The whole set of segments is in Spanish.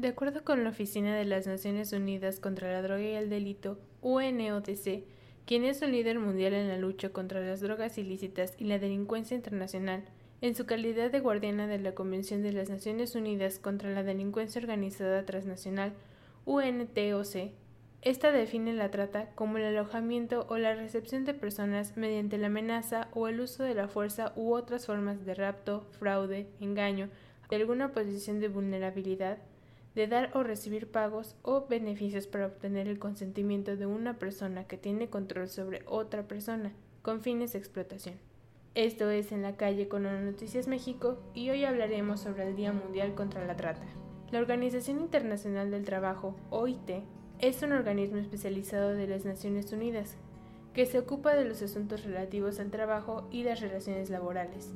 De acuerdo con la Oficina de las Naciones Unidas contra la Droga y el Delito, UNODC, quien es un líder mundial en la lucha contra las drogas ilícitas y la delincuencia internacional, en su calidad de guardiana de la Convención de las Naciones Unidas contra la Delincuencia Organizada Transnacional, UNTOC, esta define la trata como el alojamiento o la recepción de personas mediante la amenaza o el uso de la fuerza u otras formas de rapto, fraude, engaño, de alguna posición de vulnerabilidad, de dar o recibir pagos o beneficios para obtener el consentimiento de una persona que tiene control sobre otra persona, con fines de explotación. Esto es En la calle con Noticias México y hoy hablaremos sobre el Día Mundial contra la Trata. La Organización Internacional del Trabajo, OIT, es un organismo especializado de las Naciones Unidas que se ocupa de los asuntos relativos al trabajo y las relaciones laborales.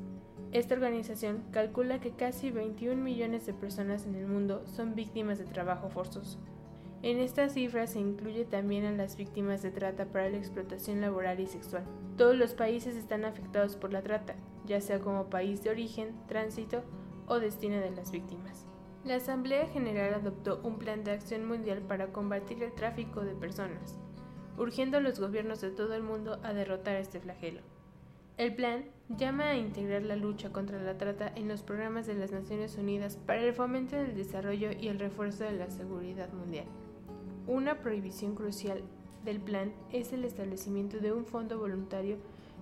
Esta organización calcula que casi 21 millones de personas en el mundo son víctimas de trabajo forzoso. En esta cifra se incluye también a las víctimas de trata para la explotación laboral y sexual. Todos los países están afectados por la trata, ya sea como país de origen, tránsito o destino de las víctimas. La Asamblea General adoptó un plan de acción mundial para combatir el tráfico de personas, urgiendo a los gobiernos de todo el mundo a derrotar este flagelo. El plan llama a integrar la lucha contra la trata en los programas de las Naciones Unidas para el fomento del desarrollo y el refuerzo de la seguridad mundial. Una prohibición crucial del plan es el establecimiento de un fondo voluntario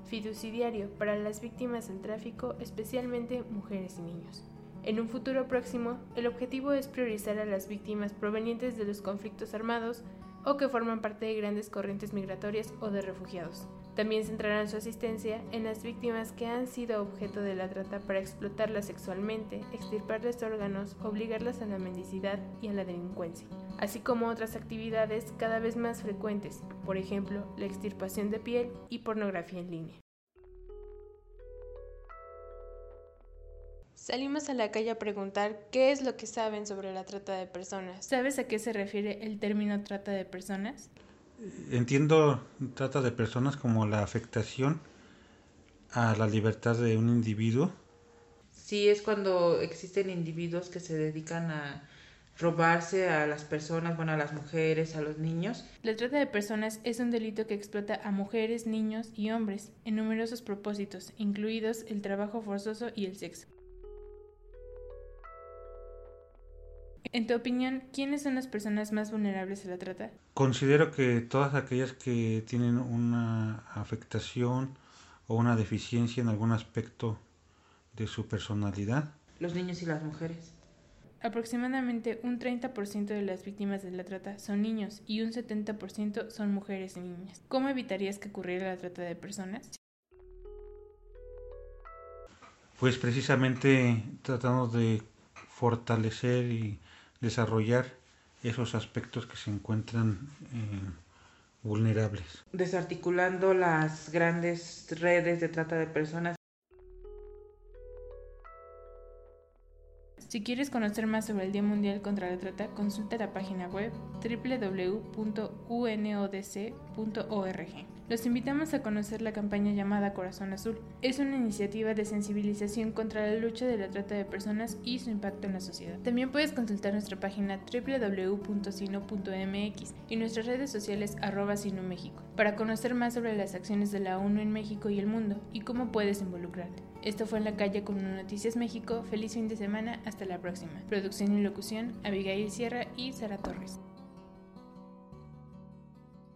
fiduciario para las víctimas del tráfico, especialmente mujeres y niños. En un futuro próximo, el objetivo es priorizar a las víctimas provenientes de los conflictos armados o que forman parte de grandes corrientes migratorias o de refugiados. También centrarán su asistencia en las víctimas que han sido objeto de la trata para explotarlas sexualmente, extirparles órganos, obligarlas a la mendicidad y a la delincuencia, así como otras actividades cada vez más frecuentes, por ejemplo, la extirpación de piel y pornografía en línea. Salimos a la calle a preguntar qué es lo que saben sobre la trata de personas. ¿Sabes a qué se refiere el término trata de personas? Entiendo trata de personas como la afectación a la libertad de un individuo. Sí, es cuando existen individuos que se dedican a robarse a las personas, bueno, a las mujeres, a los niños. La trata de personas es un delito que explota a mujeres, niños y hombres en numerosos propósitos, incluidos el trabajo forzoso y el sexo. En tu opinión, ¿quiénes son las personas más vulnerables a la trata? Considero que todas aquellas que tienen una afectación o una deficiencia en algún aspecto de su personalidad. Los niños y las mujeres. Aproximadamente un 30% de las víctimas de la trata son niños y un 70% son mujeres y niñas. ¿Cómo evitarías que ocurriera la trata de personas? Pues precisamente tratando de fortalecer y desarrollar esos aspectos que se encuentran eh, vulnerables. Desarticulando las grandes redes de trata de personas. Si quieres conocer más sobre el Día Mundial contra la Trata, consulta la página web www.unodc.org. Los invitamos a conocer la campaña llamada Corazón Azul. Es una iniciativa de sensibilización contra la lucha de la trata de personas y su impacto en la sociedad. También puedes consultar nuestra página www.sino.mx y nuestras redes sociales arroba Sino México para conocer más sobre las acciones de la ONU en México y el mundo y cómo puedes involucrarte. Esto fue En la calle con Noticias México. Feliz fin de semana. Hasta la próxima. Producción y locución, Abigail Sierra y Sara Torres.